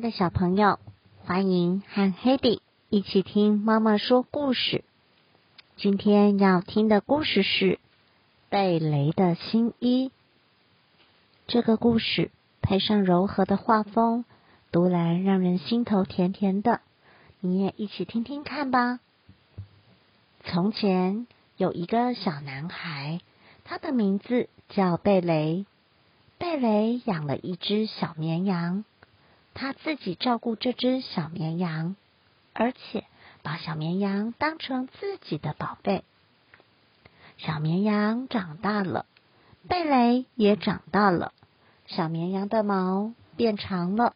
的小朋友，欢迎和 Hedy 一起听妈妈说故事。今天要听的故事是《贝雷的新衣》。这个故事配上柔和的画风，读来让人心头甜甜的。你也一起听听看吧。从前有一个小男孩，他的名字叫贝雷。贝雷养了一只小绵羊。他自己照顾这只小绵羊，而且把小绵羊当成自己的宝贝。小绵羊长大了，贝雷也长大了。小绵羊的毛变长了，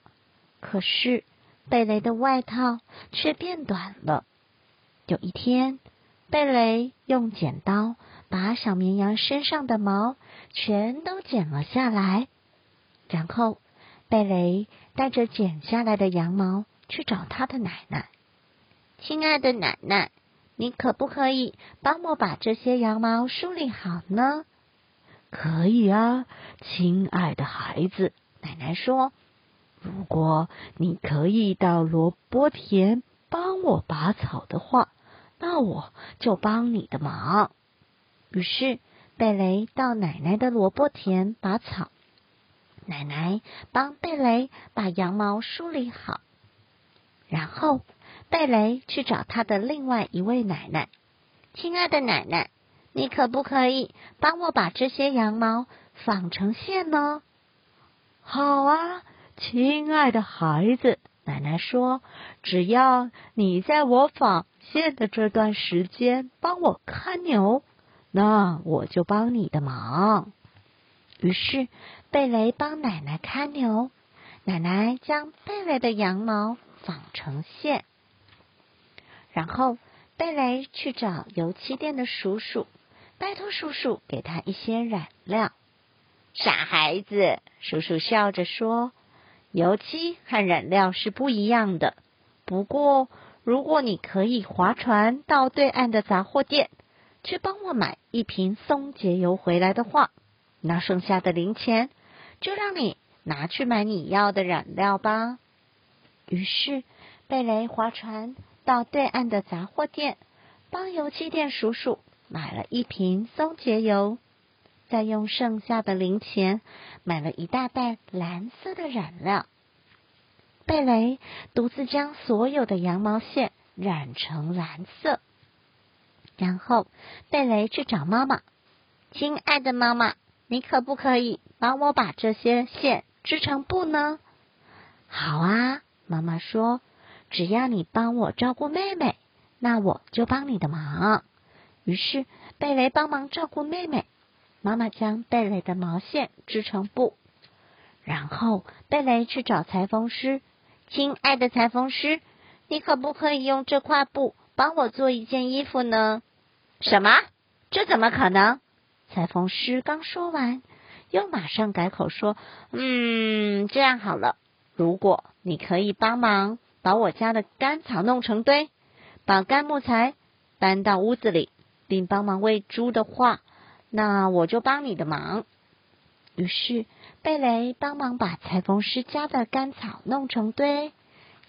可是贝雷的外套却变短了。有一天，贝雷用剪刀把小绵羊身上的毛全都剪了下来，然后。贝雷带着剪下来的羊毛去找他的奶奶。亲爱的奶奶，你可不可以帮我把这些羊毛梳理好呢？可以啊，亲爱的孩子。奶奶说：“如果你可以到萝卜田帮我拔草的话，那我就帮你的忙。”于是贝雷到奶奶的萝卜田拔草。奶奶帮贝雷把羊毛梳理好，然后贝雷去找他的另外一位奶奶。亲爱的奶奶，你可不可以帮我把这些羊毛纺成线呢？好啊，亲爱的孩子，奶奶说，只要你在我纺线的这段时间帮我看牛，那我就帮你的忙。于是。贝雷帮奶奶看牛，奶奶将贝雷的羊毛纺成线，然后贝雷去找油漆店的叔叔，拜托叔叔给他一些染料。傻孩子，叔叔笑着说：“油漆和染料是不一样的。不过，如果你可以划船到对岸的杂货店，去帮我买一瓶松节油回来的话，那剩下的零钱。”就让你拿去买你要的染料吧。于是贝雷划船到对岸的杂货店，帮油漆店叔叔买了一瓶松节油，再用剩下的零钱买了一大袋蓝色的染料。贝雷独自将所有的羊毛线染成蓝色，然后贝雷去找妈妈：“亲爱的妈妈，你可不可以？”帮我把这些线织成布呢？好啊，妈妈说，只要你帮我照顾妹妹，那我就帮你的忙。于是贝雷帮忙照顾妹妹，妈妈将贝雷的毛线织成布，然后贝雷去找裁缝师。亲爱的裁缝师，你可不可以用这块布帮我做一件衣服呢？什么？这怎么可能？裁缝师刚说完。又马上改口说：“嗯，这样好了，如果你可以帮忙把我家的干草弄成堆，把干木材搬到屋子里，并帮忙喂猪的话，那我就帮你的忙。”于是贝雷帮忙把裁缝师家的干草弄成堆，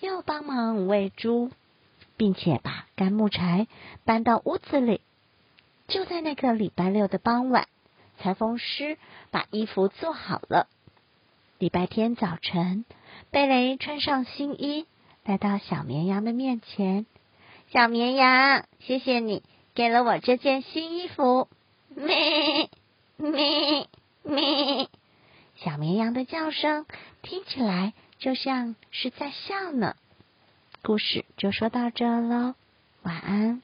又帮忙喂猪，并且把干木柴搬到屋子里。就在那个礼拜六的傍晚。裁缝师把衣服做好了。礼拜天早晨，贝雷穿上新衣，来到小绵羊的面前。小绵羊，谢谢你给了我这件新衣服。咩咩咩，小绵羊的叫声听起来就像是在笑呢。故事就说到这喽，晚安。